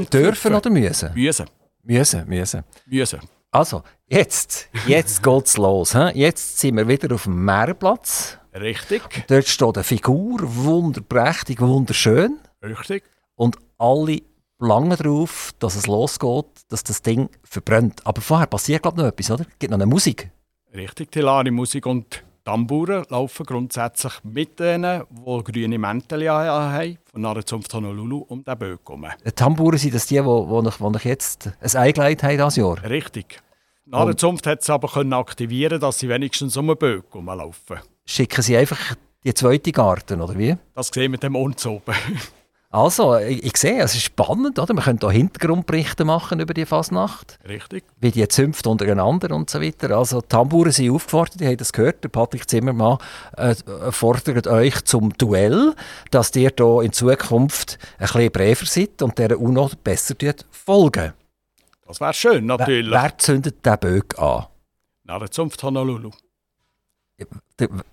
dürfen oder müssen? Müssen. Müssen, müssen. Müssen. Also, jetzt, jetzt geht's los. He? Jetzt sind wir wieder auf dem Meerplatz. Richtig. Dort steht eine Figur, wunderprächtig, wunderschön. Richtig. Und alle lange darauf, dass es losgeht, dass das Ding verbrennt. Aber vorher passiert, glaube ich, noch etwas, oder? Es gibt noch eine Musik. Richtig, Tilani Musik. Und Tamburen laufen grundsätzlich mit denen, die grüne Mäntel haben, von Narrenzunft Honolulu um den Böck herum. Die Tamburen sind das die, die, die, die jetzt ein Ei gelegt haben dieses Jahr? Richtig. Narrenzunft hat es aber können aktivieren dass sie wenigstens um den Böck herumlaufen. Schicken sie einfach die zweite Garten, oder wie? Das sehen wir dem uns oben. Also, ich, ich, sehe, es ist spannend, oder? Man könnte auch Hintergrundberichte machen über die Fasnacht. Richtig. Wie die zünft untereinander und so weiter. Also, die Tamburen sind aufgefordert, ihr habt das gehört, der Patrick Zimmermann äh, fordert euch zum Duell, dass ihr hier in Zukunft ein bisschen braver seid und dieser UNO besser folgen. Das wäre schön, natürlich. Wer, wer zündet den Böck an? Na, der Zunft Honolulu.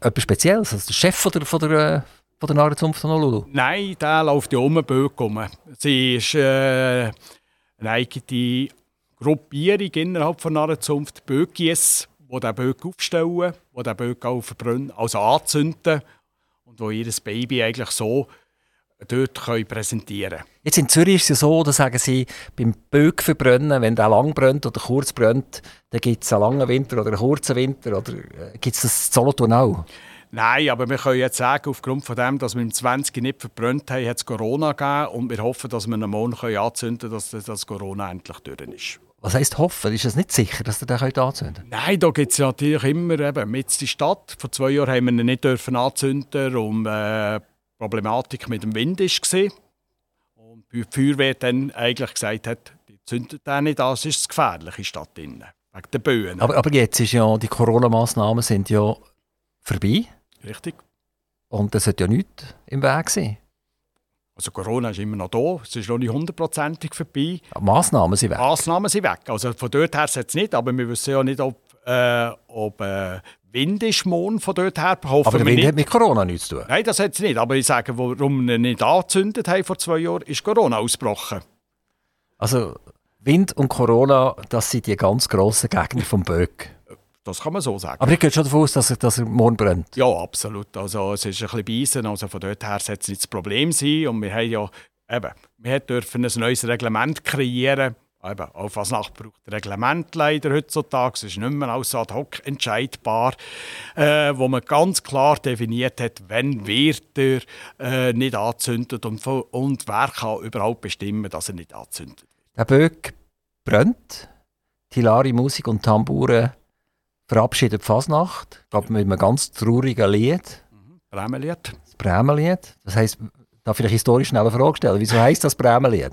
Etwas Spezielles? Also der Chef von der, von der von der Narrenzunft von Honolulu? Nein, der läuft ja um den Böck herum. Sie ist äh, eine eigene Gruppierung innerhalb von Narrenzunft, Böckies, die den Böck aufstellen, die den Böck auch verbrennen, also anzünden und wo ihr Baby eigentlich so dort können präsentieren können. Jetzt in Zürich ist es ja so, da sagen sie, beim Böck verbrennen, wenn der lang brennt oder kurz brennt, dann gibt es einen langen Winter oder einen kurzen Winter. Oder äh, gibt es das in Solothurn auch? Nein, aber wir können jetzt sagen, aufgrund von dem, dass wir im 20 nicht verbrannt haben, hat es Corona gegeben und wir hoffen, dass wir einen Monat anzünden können, dass das Corona endlich durch ist. Was heisst hoffen? Ist es nicht sicher, dass ihr den anzünden könnt? Nein, da gibt es natürlich immer eben, mit die Stadt. Vor zwei Jahren haben wir ihn nicht dürfen anzünden, um äh, Problematik mit dem Wind war. Und die Feuerwehr dann eigentlich gesagt hat, die zündet den nicht an, es ist gefährlich in der Stadt. Wegen der Böen. Aber, aber jetzt ist ja, die Corona-Massnahmen sind ja vorbei. Richtig. Und es hat ja nichts im Weg sein. Also Corona ist immer noch da, es ist noch nicht hundertprozentig vorbei. Die Massnahmen sind weg? Massnahmen sind weg. Also von dort her jetzt nicht, aber wir wissen ja nicht, ob, äh, ob äh, Wind ist morgen von dort her. Hoffen aber der Wind nicht. hat mit Corona nichts zu tun? Nein, das hat es nicht. Aber ich sage, warum wir nicht angezündet haben vor zwei Jahren, ist Corona ausgebrochen. Also Wind und Corona, das sind die ganz grossen Gegner vom Böck. Das kann man so sagen. Aber ich gehe schon davon aus, dass er, dass er morgen brennt. Ja, absolut. Also, es ist ein bisschen beißen. Also von dort her sollte es nicht das Problem sein. Und wir haben ja eben, wir dürfen ein neues Reglement kreieren. Eben, auf Fasnacht braucht Reglement leider heutzutage. Es ist nicht mehr als ad hoc entscheidbar, äh, wo man ganz klar definiert hat, wenn wird er äh, nicht anzündet und, und wer kann überhaupt bestimmen, dass er nicht anzündet. Der Böck brennt. Hilari Musik und Tambouren verabschiedet die Fasnacht, ich glaube mit einem ganz traurigen Lied. Mhm. Bremenlied. Das Bremenlied. Das heisst, darf ich historisch schnell eine Frage stellen? Wieso heisst das Bremenlied?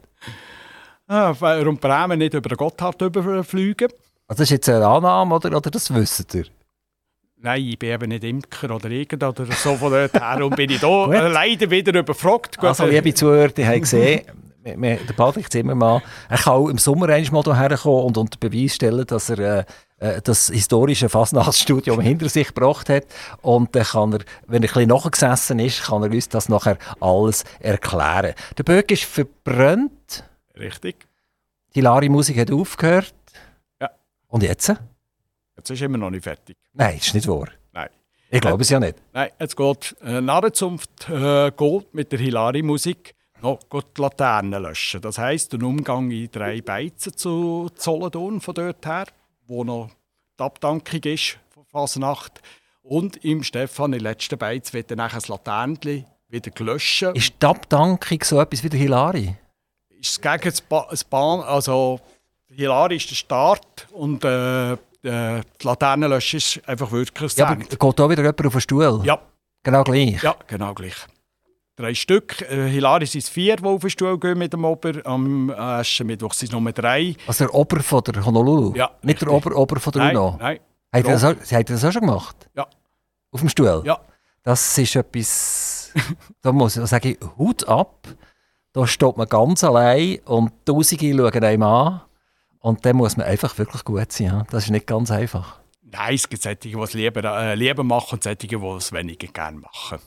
Ah, warum Bremen nicht über Gotthard überfliegen? Also das ist jetzt eine Annahme oder, oder das wisst ihr? Nein, ich bin eben nicht Imker oder irgend oder so von dort her und bin ich da leider wieder überfragt. Also liebe Zuhörer, die haben gesehen, der Patrick Zimmermann, er kann auch im Sommer einmal hierher kommen und unter Beweis stellen, dass er äh, äh, das historische Fasnachtsstudium hinter sich gebracht hat. Und dann kann er, wenn er ein bisschen nachgesessen ist, kann er uns das nachher alles erklären. Der Böck ist verbrannt. Richtig. Die Lari-Musik hat aufgehört. Ja. Und jetzt? Jetzt ist immer noch nicht fertig. Nein, das ist nicht wahr. Nein. Ich glaube es ja nicht. Nein, jetzt geht äh, Narrenzunft äh, geht mit der Hilari-Musik noch die Laternen löschen. Das heisst, ein Umgang in drei Beizen zu Zollendorn von dort her wo noch die Abdankung ist von Fasnacht. Und im Stefan, im letzten Beiz, wird dann das Laternchen wieder gelöscht. Ist die Abdankung so etwas wie der Hilari? Ist es gegen das, ba das Bahn, also Hilari ist der Start und äh, die Laternenlöschen ist einfach wirklich Ja, aber geht da wieder jemand auf den Stuhl? Ja. Genau gleich? Ja, genau gleich drei Stück. Äh, Hilari sind es vier, die auf den Stuhl gehen mit dem Ober. Am Aschenmittwoch sind es nur drei. Also der Ober von der Honolulu? Ja. Nicht der Ober, Ober von der nein, UNO? Nein. Hat er, das auch, hat das auch schon gemacht? Ja. Auf dem Stuhl? Ja. Das ist etwas, da muss ich sagen, Hut ab. Da steht man ganz allein und Tausende schauen einem an. Und dann muss man einfach wirklich gut sein. Das ist nicht ganz einfach. Nein, es gibt solche, die es lieber, äh, lieber machen und solche, die es weniger gerne machen.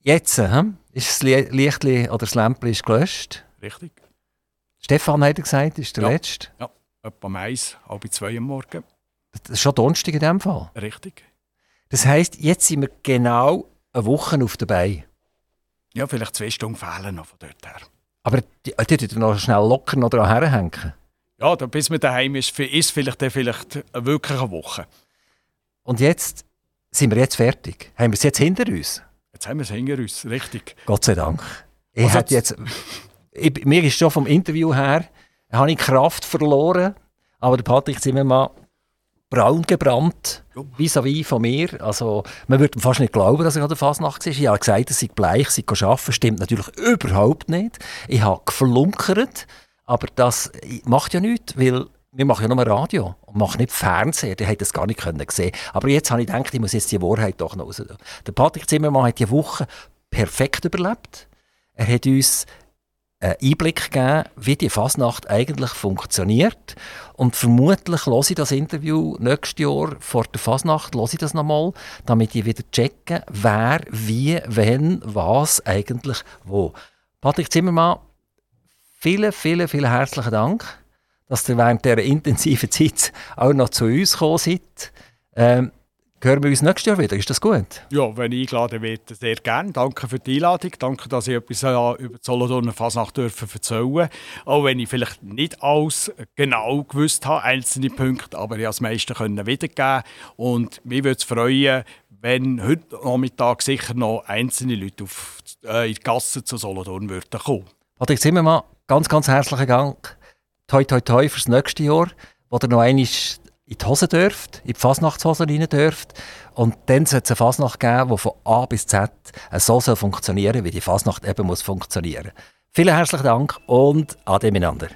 Jetzt äh, ist das Lichtli oder das Lämpchen ist gelöscht. Richtig. Stefan hat er gesagt, ist der ja. letzte. Ja, etwa um eins, halb zwei am Morgen. Das ist schon Donnerstag in dem Fall. Richtig. Das heisst, jetzt sind wir genau eine Woche auf der Beine. Ja, vielleicht zwei Stunden fehlen noch von dort her. Aber die, die, die noch schnell locker noch dran herhängen. Ja, bis man daheim ist, ist vielleicht, vielleicht wirklich eine Woche. Und jetzt sind wir jetzt fertig? Haben wir es jetzt hinter uns? Jetzt haben wir es hinter uns, richtig. Gott sei Dank. Ich also jetzt, ich, mir ist schon vom Interview her, habe ich Kraft verloren, aber der Patrick Zimmermann braun gebrannt, vis-à-vis von mir. Also, man würde fast nicht glauben, dass ich an der Fasnacht war. Ich habe gesagt, dass ich bleich sei arbeiten. Stimmt natürlich überhaupt nicht. Ich habe geflunkert, aber das macht ja nichts, weil wir machen ja nur Radio und machen nicht Fernsehen. Der hätte das gar nicht können sehen Aber jetzt habe ich gedacht, ich muss jetzt die Wahrheit doch noch raus. Der Patrick Zimmermann hat die Woche perfekt überlebt. Er hat uns einen Einblick gegeben, wie die Fasnacht eigentlich funktioniert. Und vermutlich höre ich das Interview nächstes Jahr vor der Fasnacht, nochmal, damit ich wieder checke, wer, wie, wenn, was eigentlich wo. Patrick Zimmermann, vielen, vielen, vielen herzlichen Dank, dass ihr während dieser intensiven Zeit auch noch zu uns gekommen seid. Ähm, Hören wir uns nächstes Jahr wieder, ist das gut? Ja, wenn ich eingeladen werde, sehr gerne. Danke für die Einladung, danke, dass ich etwas äh, über die Solothurner Fasnacht dürfen erzählen Auch wenn ich vielleicht nicht alles genau gewusst habe, einzelne Punkte, aber ich das meiste können wiedergeben Und mich würde es freuen, wenn heute Nachmittag sicher noch einzelne Leute auf, äh, in die Gasse zu Solothurn würden kommen. Patrick Zimmermann, ganz, ganz herzlichen Dank. Toi, toi, toi fürs nächste Jahr, wo ihr noch einmal in die Hose dürft, in die Fasnachtshose rein dürft. Und dann soll es eine Fasnacht geben, die von A bis Z so soll funktionieren wie die Fasnacht eben muss funktionieren. Vielen herzlichen Dank und ade miteinander.